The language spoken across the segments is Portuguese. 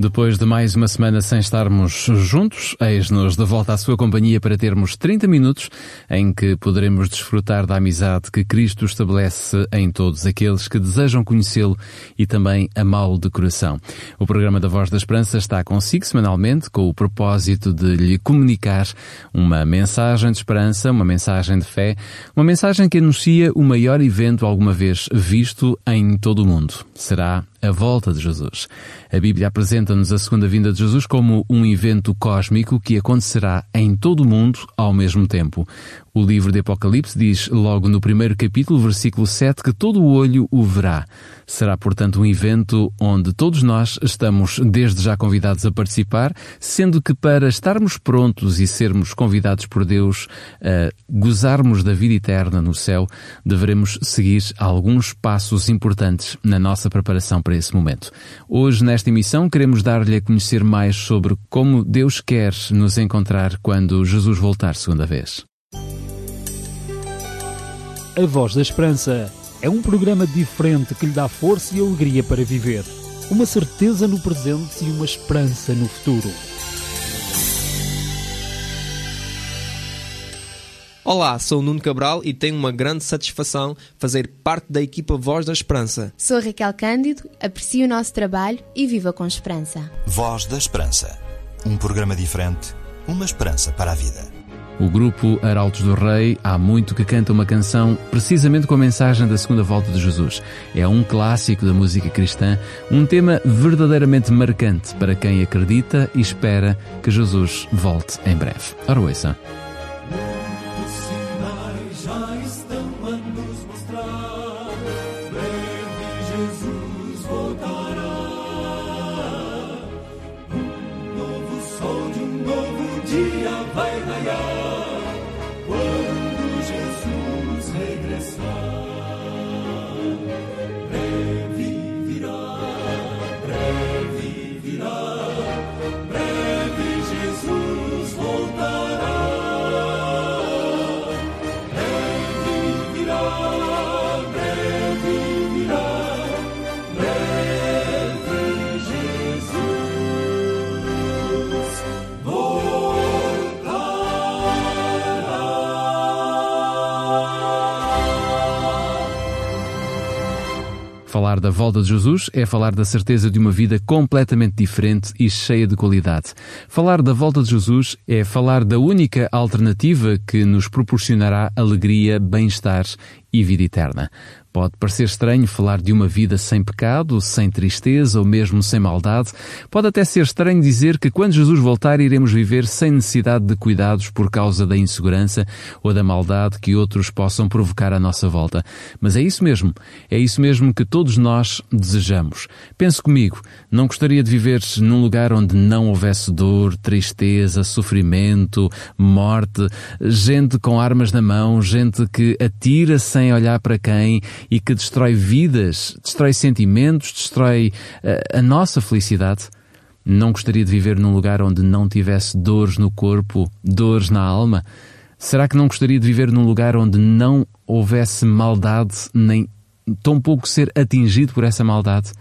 Depois de mais uma semana sem estarmos juntos, eis-nos de volta à sua companhia para termos 30 minutos em que poderemos desfrutar da amizade que Cristo estabelece em todos aqueles que desejam conhecê-lo e também amá-lo de coração. O programa da Voz da Esperança está consigo semanalmente com o propósito de lhe comunicar uma mensagem de esperança, uma mensagem de fé, uma mensagem que anuncia o maior evento alguma vez visto em todo o mundo. Será a volta de Jesus. A Bíblia apresenta-nos a segunda vinda de Jesus como um evento cósmico que acontecerá em todo o mundo ao mesmo tempo. O livro de Apocalipse diz logo no primeiro capítulo, versículo 7, que todo o olho o verá. Será, portanto, um evento onde todos nós estamos desde já convidados a participar, sendo que para estarmos prontos e sermos convidados por Deus a gozarmos da vida eterna no céu, deveremos seguir alguns passos importantes na nossa preparação para esse momento. Hoje, nesta emissão, queremos dar-lhe a conhecer mais sobre como Deus quer nos encontrar quando Jesus voltar segunda vez. A Voz da Esperança é um programa diferente que lhe dá força e alegria para viver. Uma certeza no presente e uma esperança no futuro. Olá, sou o Nuno Cabral e tenho uma grande satisfação fazer parte da equipa Voz da Esperança. Sou Raquel Cândido, aprecio o nosso trabalho e viva com esperança. Voz da Esperança. Um programa diferente, uma esperança para a vida. O grupo Arautos do Rei há muito que canta uma canção precisamente com a mensagem da segunda volta de Jesus. É um clássico da música cristã, um tema verdadeiramente marcante para quem acredita e espera que Jesus volte em breve. Ora, ouça. Falar da volta de Jesus é falar da certeza de uma vida completamente diferente e cheia de qualidade. Falar da volta de Jesus é falar da única alternativa que nos proporcionará alegria, bem-estar e vida eterna. Pode parecer estranho falar de uma vida sem pecado, sem tristeza ou mesmo sem maldade. Pode até ser estranho dizer que quando Jesus voltar iremos viver sem necessidade de cuidados por causa da insegurança ou da maldade que outros possam provocar à nossa volta. Mas é isso mesmo. É isso mesmo que todos nós desejamos. Pense comigo, não gostaria de viver num lugar onde não houvesse dor, tristeza, sofrimento, morte, gente com armas na mão, gente que atira sem olhar para quem e que destrói vidas, destrói sentimentos, destrói uh, a nossa felicidade. Não gostaria de viver num lugar onde não tivesse dores no corpo, dores na alma? Será que não gostaria de viver num lugar onde não houvesse maldade, nem tão pouco ser atingido por essa maldade?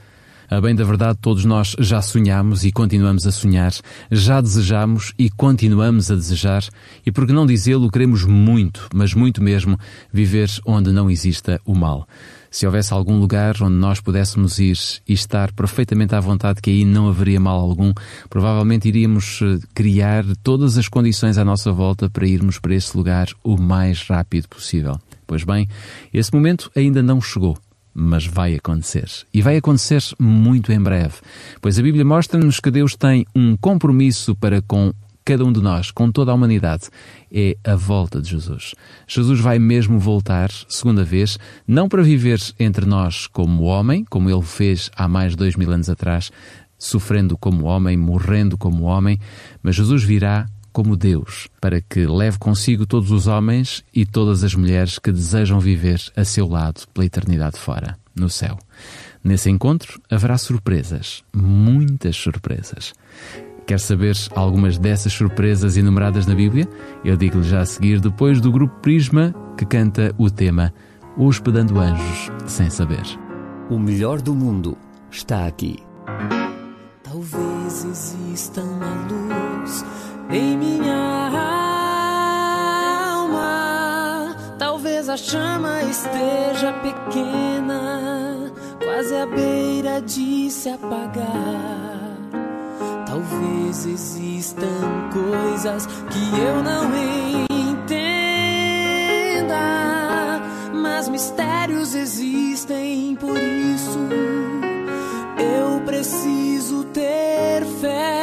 A bem da verdade, todos nós já sonhamos e continuamos a sonhar, já desejamos e continuamos a desejar, e por que não dizê-lo, queremos muito, mas muito mesmo, viver onde não exista o mal. Se houvesse algum lugar onde nós pudéssemos ir e estar perfeitamente à vontade que aí não haveria mal algum, provavelmente iríamos eh, criar todas as condições à nossa volta para irmos para esse lugar o mais rápido possível. Pois bem, esse momento ainda não chegou mas vai acontecer. E vai acontecer muito em breve, pois a Bíblia mostra-nos que Deus tem um compromisso para com cada um de nós, com toda a humanidade, é a volta de Jesus. Jesus vai mesmo voltar, segunda vez, não para viver entre nós como homem, como ele fez há mais de dois mil anos atrás, sofrendo como homem, morrendo como homem, mas Jesus virá como Deus, para que leve consigo todos os homens e todas as mulheres que desejam viver a seu lado pela eternidade fora, no céu. Nesse encontro haverá surpresas, muitas surpresas. Quer saber algumas dessas surpresas enumeradas na Bíblia? Eu digo-lhe já a seguir, depois do grupo Prisma, que canta o tema Hospedando Anjos Sem Saber. O melhor do mundo está aqui. Talvez exista uma luz em minha alma. Talvez a chama esteja pequena, quase à beira de se apagar. Talvez existam coisas que eu não entenda, mas mistérios existem, por isso eu preciso ter fé,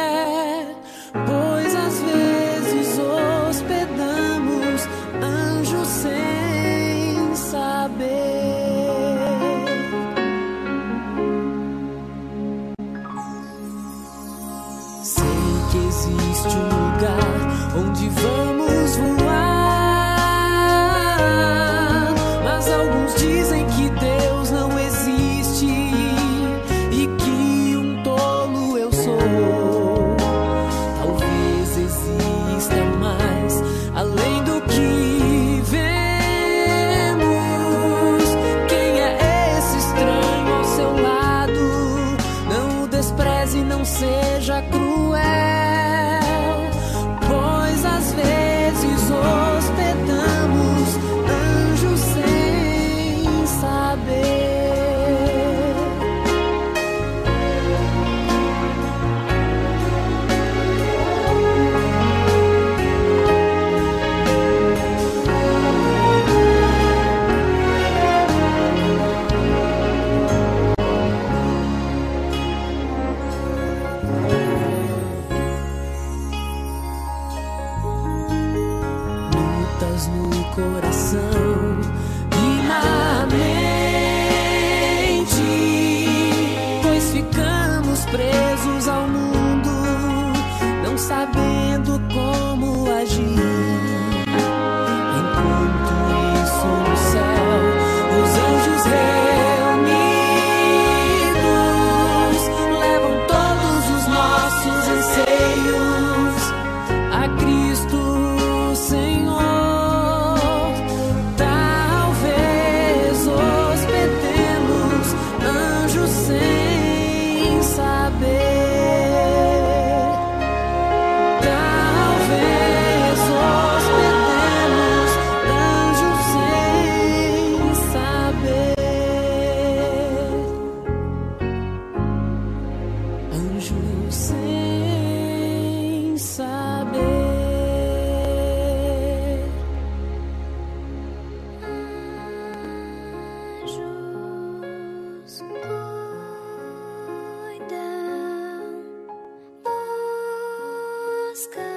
sky.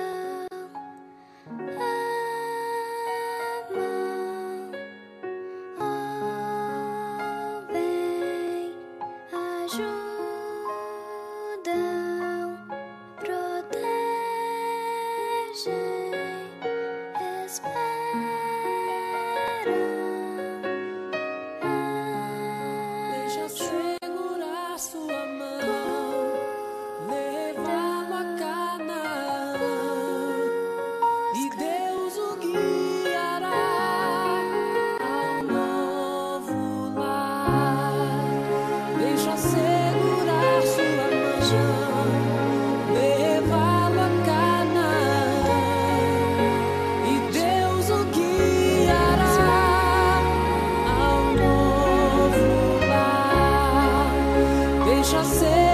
deixa ser.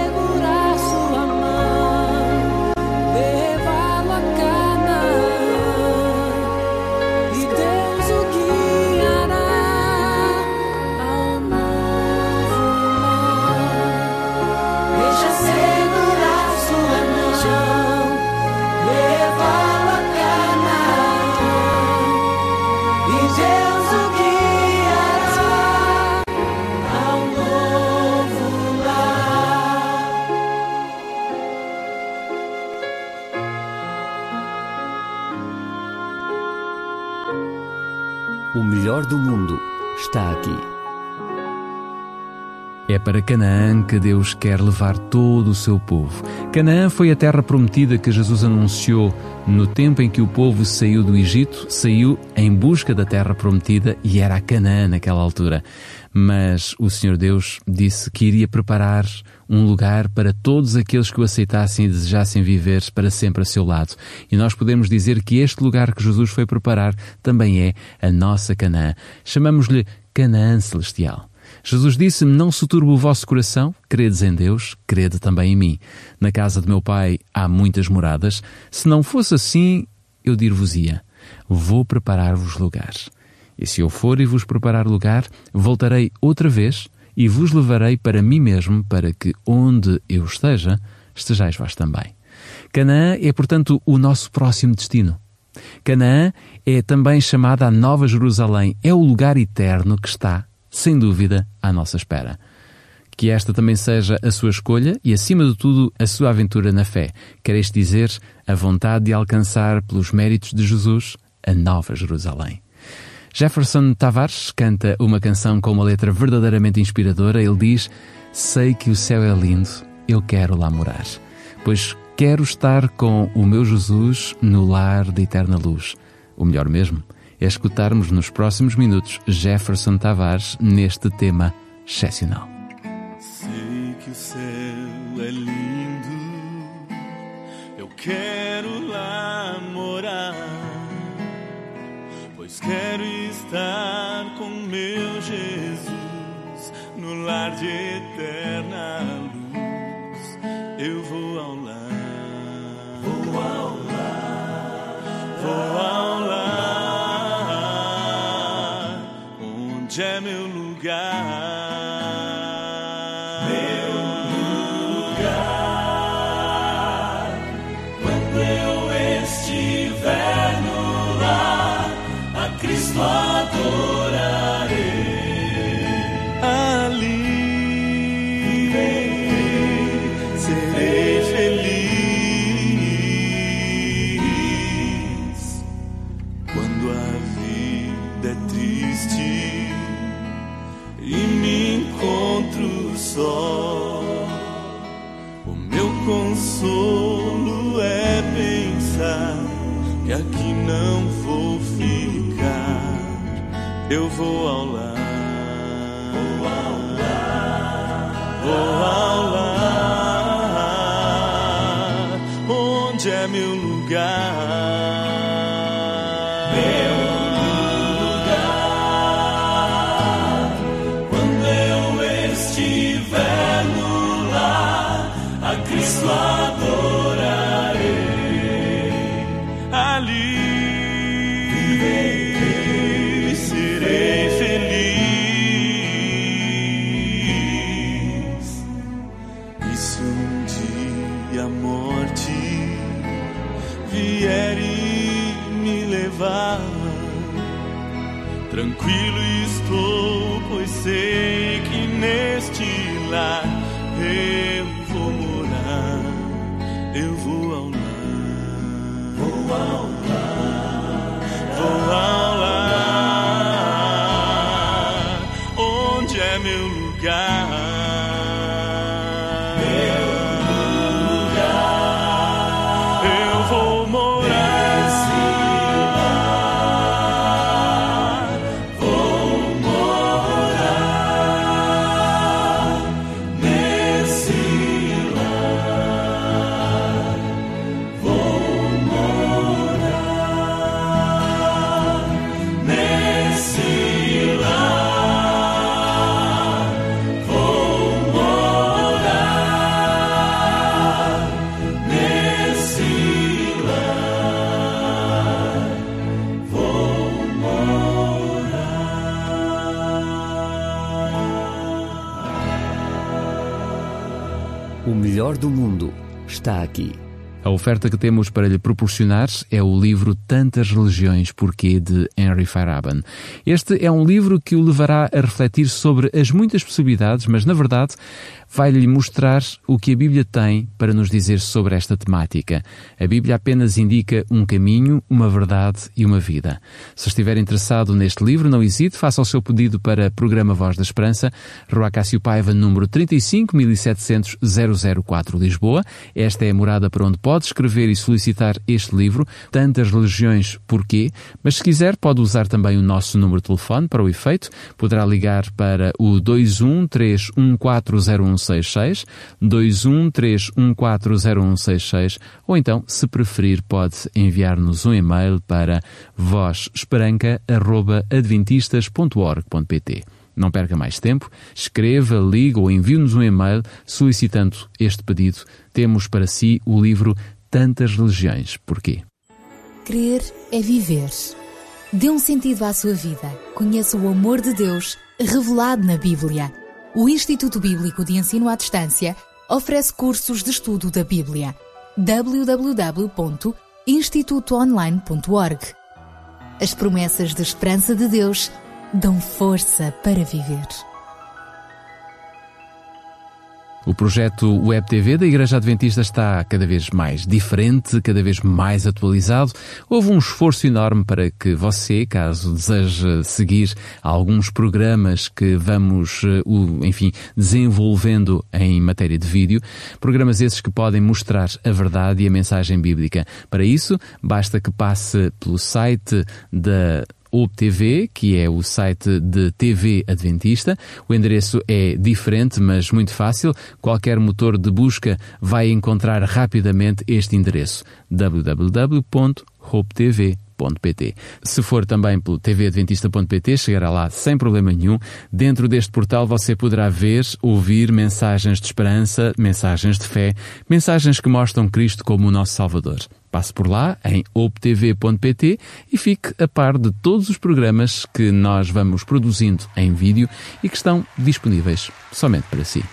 Para Canaã que Deus quer levar todo o seu povo. Canaã foi a terra prometida que Jesus anunciou no tempo em que o povo saiu do Egito, saiu em busca da terra prometida e era a Canaã naquela altura. Mas o Senhor Deus disse que iria preparar um lugar para todos aqueles que o aceitassem e desejassem viver para sempre a seu lado. E nós podemos dizer que este lugar que Jesus foi preparar também é a nossa Canaã. Chamamos-lhe Canaã Celestial. Jesus disse-me: Não se turbe o vosso coração, credes em Deus, crede também em mim. Na casa de meu pai há muitas moradas. Se não fosse assim, eu dir-vos-ia: Vou preparar-vos lugar. E se eu for e vos preparar lugar, voltarei outra vez e vos levarei para mim mesmo, para que onde eu esteja, estejais vós também. Canaã é, portanto, o nosso próximo destino. Canaã é também chamada a Nova Jerusalém, é o lugar eterno que está sem dúvida, à nossa espera. Que esta também seja a sua escolha e, acima de tudo, a sua aventura na fé. Queres dizer, a vontade de alcançar, pelos méritos de Jesus, a Nova Jerusalém. Jefferson Tavares canta uma canção com uma letra verdadeiramente inspiradora. Ele diz: Sei que o céu é lindo, eu quero lá morar, pois quero estar com o meu Jesus no lar da eterna luz. O melhor mesmo é escutarmos nos próximos minutos Jefferson Tavares neste tema excepcional. Sei que o céu é lindo, eu quero lá morar, pois quero estar com meu Jesus no lar de eterna luz. Eu vou ao lar, vou ao lar, vou ao lar, Meu lugar, quando eu estiver no lar, a Cristo. Melhor do mundo está aqui. A oferta que temos para lhe proporcionar é o livro Tantas Religiões Porquê de Henry Feyerabend. Este é um livro que o levará a refletir sobre as muitas possibilidades, mas na verdade vai-lhe mostrar o que a Bíblia tem para nos dizer sobre esta temática. A Bíblia apenas indica um caminho, uma verdade e uma vida. Se estiver interessado neste livro, não hesite, faça o seu pedido para Programa Voz da Esperança, Rua Cássio Paiva, número 35 1700 004 Lisboa. Esta é a morada para onde pode escrever e solicitar este livro, Tantas Religiões Porquê, mas se quiser pode usar também o nosso número de telefone para o efeito, poderá ligar para o 2131401 0166 213140166 ou então, se preferir, pode enviar-nos um e-mail para vozesperanca.adventistas.org.pt. Não perca mais tempo, escreva, ligue ou envie-nos um e-mail solicitando este pedido. Temos para si o livro Tantas Religiões. Porquê? Crer é viver. Dê um sentido à sua vida. Conheça o amor de Deus revelado na Bíblia. O Instituto Bíblico de Ensino à Distância oferece cursos de estudo da Bíblia. www.institutoonline.org As promessas de esperança de Deus dão força para viver. O projeto Web TV da Igreja Adventista está cada vez mais diferente, cada vez mais atualizado. Houve um esforço enorme para que você, caso deseje seguir alguns programas que vamos, eh, enfim, desenvolvendo em matéria de vídeo, programas esses que podem mostrar a verdade e a mensagem bíblica. Para isso, basta que passe pelo site da OBTV, que é o site de TV Adventista. O endereço é diferente, mas muito fácil. Qualquer motor de busca vai encontrar rapidamente este endereço: www.hopetv.pt. Se for também pelo tvadventista.pt, chegará lá sem problema nenhum. Dentro deste portal você poderá ver, ouvir mensagens de esperança, mensagens de fé, mensagens que mostram Cristo como o nosso Salvador. Passe por lá em optv.pt e fique a par de todos os programas que nós vamos produzindo em vídeo e que estão disponíveis somente para si.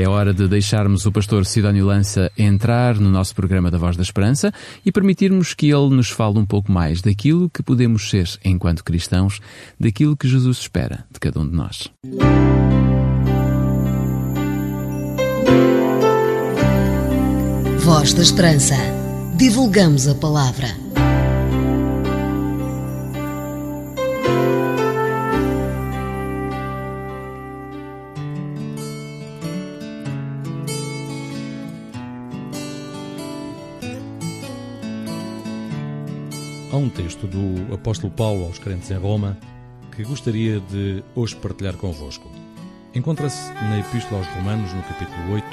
É hora de deixarmos o pastor Sidónio Lança entrar no nosso programa da Voz da Esperança e permitirmos que ele nos fale um pouco mais daquilo que podemos ser enquanto cristãos, daquilo que Jesus espera de cada um de nós. Voz da Esperança. Divulgamos a palavra. Há um texto do apóstolo Paulo aos crentes em Roma que gostaria de hoje partilhar convosco. Encontra-se na Epístola aos Romanos, no capítulo 8,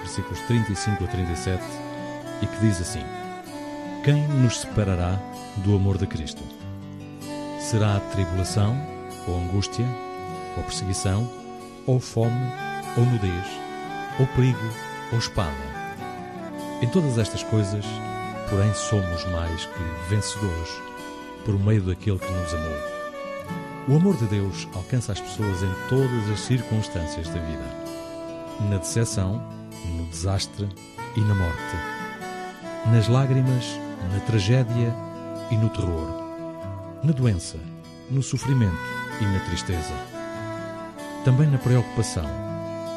versículos 35 a 37, e que diz assim: Quem nos separará do amor de Cristo? Será a tribulação, ou angústia, ou perseguição, ou fome, ou nudez, ou perigo, ou espada? Em todas estas coisas, porém somos mais que vencedores por meio daquele que nos amou. O amor de Deus alcança as pessoas em todas as circunstâncias da vida. Na decepção, no desastre e na morte. Nas lágrimas, na tragédia e no terror. Na doença, no sofrimento e na tristeza. Também na preocupação,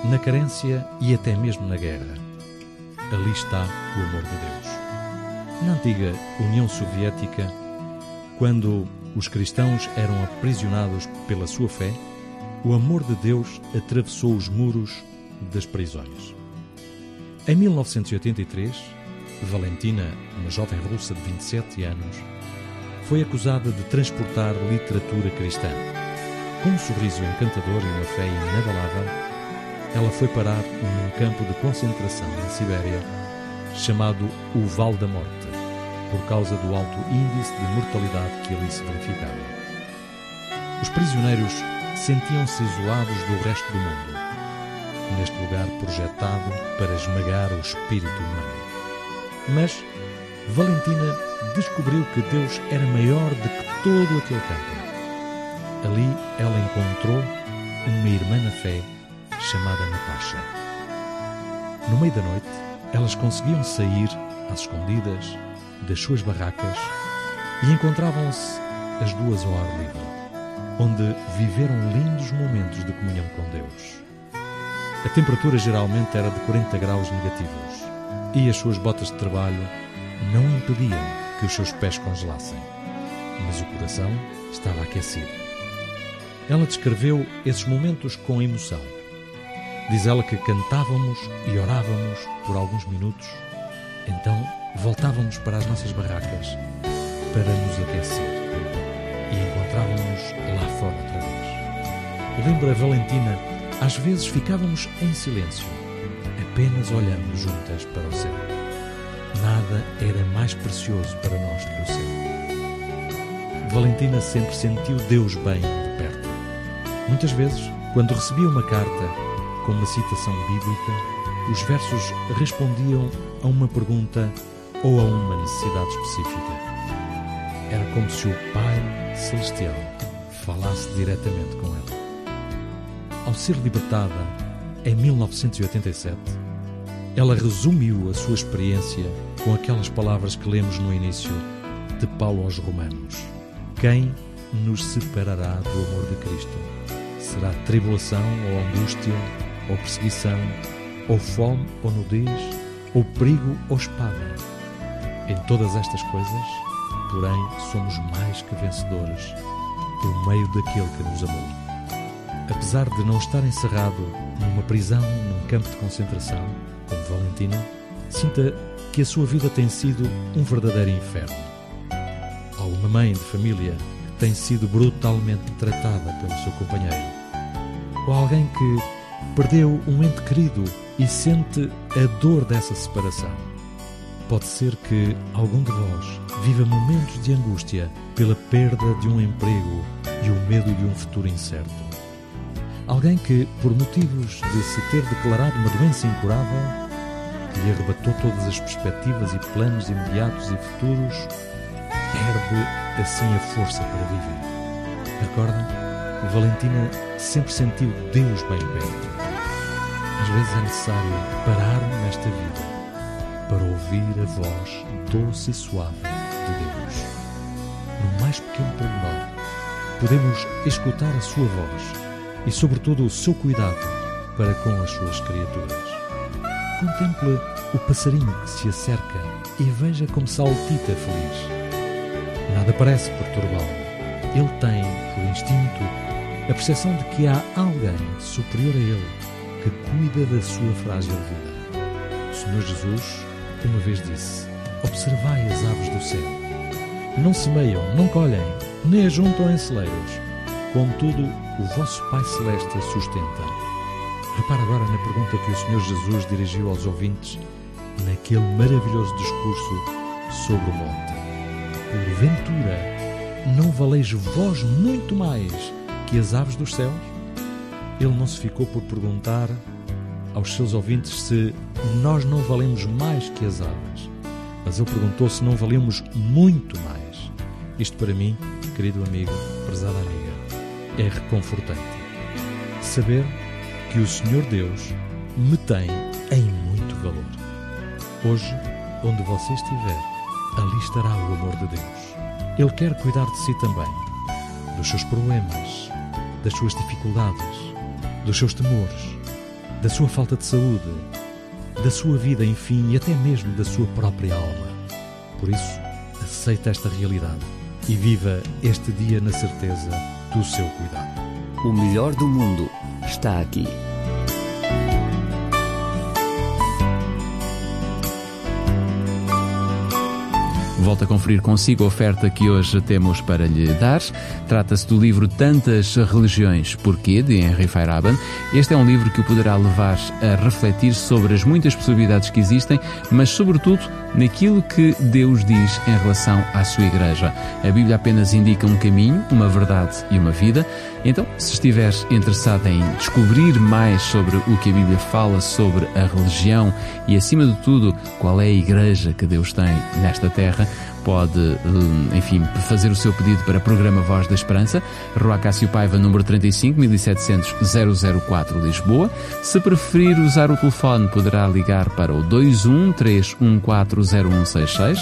na carência e até mesmo na guerra. Ali está o amor de Deus. Na antiga União Soviética, quando os cristãos eram aprisionados pela sua fé, o amor de Deus atravessou os muros das prisões. Em 1983, Valentina, uma jovem russa de 27 anos, foi acusada de transportar literatura cristã. Com um sorriso encantador e uma fé inabalável, ela foi parar num campo de concentração na Sibéria chamado o Val da Morte, por causa do alto índice de mortalidade que ali se verificava. Os prisioneiros sentiam-se isolados do resto do mundo, neste lugar projetado para esmagar o espírito humano. Mas Valentina descobriu que Deus era maior do que todo aquele campo. Ali ela encontrou uma irmã na fé chamada Natasha. No meio da noite, elas conseguiam sair às escondidas das suas barracas e encontravam-se as duas ao ar livre, onde viveram lindos momentos de comunhão com Deus. A temperatura geralmente era de 40 graus negativos e as suas botas de trabalho não impediam que os seus pés congelassem, mas o coração estava aquecido. Ela descreveu esses momentos com emoção. Diz ela que cantávamos e orávamos por alguns minutos, então voltávamos para as nossas barracas para nos aquecer e encontrávamos lá fora outra vez. Lembra Valentina, às vezes ficávamos em silêncio, apenas olhando juntas para o céu. Nada era mais precioso para nós que o céu. Valentina sempre sentiu Deus bem de perto. Muitas vezes, quando recebia uma carta com uma citação bíblica, os versos respondiam a uma pergunta ou a uma necessidade específica. Era como se o Pai Celestial falasse diretamente com ela. Ao ser libertada em 1987, ela resumiu a sua experiência com aquelas palavras que lemos no início de Paulo aos Romanos: Quem nos separará do amor de Cristo? Será tribulação ou angústia, ou perseguição, ou fome ou nudez, ou perigo ou espada? Em todas estas coisas, porém, somos mais que vencedores por meio daquele que nos amou. Apesar de não estar encerrado numa prisão, num campo de concentração, como Valentina, sinta que a sua vida tem sido um verdadeiro inferno. Ou uma mãe de família que tem sido brutalmente tratada pelo seu companheiro. Ou alguém que perdeu um ente querido e sente a dor dessa separação. Pode ser que algum de vós viva momentos de angústia pela perda de um emprego e o medo de um futuro incerto. Alguém que, por motivos de se ter declarado uma doença incurável, lhe arrebatou todas as perspectivas e planos imediatos e futuros, perde assim a força para viver. Recorda? Valentina sempre sentiu Deus bem perto. Às vezes é necessário parar nesta vida para ouvir a voz doce e suave de Deus. No mais pequeno pormenor, podemos escutar a sua voz e, sobretudo, o seu cuidado para com as suas criaturas. Contemple o passarinho que se acerca e veja como saltita feliz. Nada parece perturbá-lo. Ele tem, por instinto, a percepção de que há alguém superior a ele que cuida da sua frágil vida. O Senhor Jesus uma vez disse: Observai as aves do céu. Não semeiam, não colhem, nem ajuntam em celeiros. Contudo, o vosso Pai Celeste as sustenta. Repara agora na pergunta que o Senhor Jesus dirigiu aos ouvintes naquele maravilhoso discurso sobre o monte. Porventura, não valeis vós muito mais que as aves dos céus? Ele não se ficou por perguntar aos seus ouvintes se nós não valemos mais que as aves, mas ele perguntou se não valemos muito mais. Isto para mim, querido amigo, prezada amiga, é reconfortante. Saber que o Senhor Deus me tem em muito valor. Hoje, onde você estiver, ali estará o amor de Deus. Ele quer cuidar de si também, dos seus problemas, das suas dificuldades, dos seus temores, da sua falta de saúde, da sua vida, enfim, e até mesmo da sua própria alma. Por isso, aceita esta realidade e viva este dia na certeza do seu cuidado. O melhor do mundo está aqui. Volto a conferir consigo a oferta que hoje temos para lhe dar. Trata-se do livro Tantas Religiões Porquê, de Henry Feyerabend. Este é um livro que o poderá levar a refletir sobre as muitas possibilidades que existem, mas, sobretudo, naquilo que Deus diz em relação à sua Igreja. A Bíblia apenas indica um caminho, uma verdade e uma vida. Então, se estiver interessado em descobrir mais sobre o que a Bíblia fala sobre a religião e, acima de tudo, qual é a Igreja que Deus tem nesta terra, pode, hum, enfim, fazer o seu pedido para o programa Voz da Esperança, Rua Cássio Paiva, número 35, 1700 004, Lisboa. Se preferir usar o telefone, poderá ligar para o 21 3140166,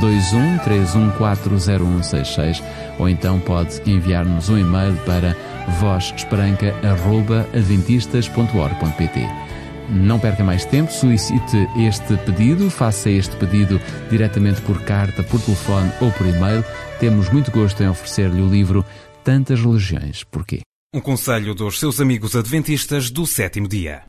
21 3140166, ou então pode enviar-nos um e-mail para vozesperanca.adventistas.org.pt. Não perca mais tempo, solicite este pedido, faça este pedido diretamente por carta, por telefone ou por e-mail. Temos muito gosto em oferecer-lhe o livro Tantas Religiões. Porquê? Um conselho dos seus amigos adventistas do sétimo dia.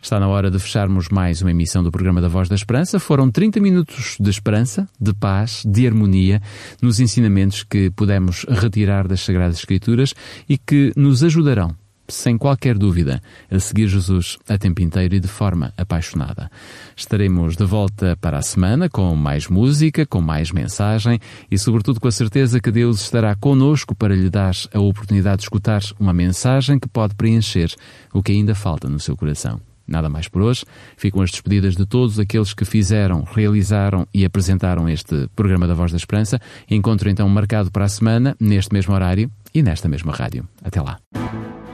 Está na hora de fecharmos mais uma emissão do programa da Voz da Esperança. Foram 30 minutos de esperança, de paz, de harmonia nos ensinamentos que pudemos retirar das Sagradas Escrituras e que nos ajudarão sem qualquer dúvida, a seguir Jesus a tempo inteiro e de forma apaixonada. Estaremos de volta para a semana com mais música, com mais mensagem e, sobretudo, com a certeza que Deus estará conosco para lhe dar a oportunidade de escutar uma mensagem que pode preencher o que ainda falta no seu coração. Nada mais por hoje. Ficam as despedidas de todos aqueles que fizeram, realizaram e apresentaram este programa da Voz da Esperança. Encontro então marcado para a semana, neste mesmo horário e nesta mesma rádio. Até lá.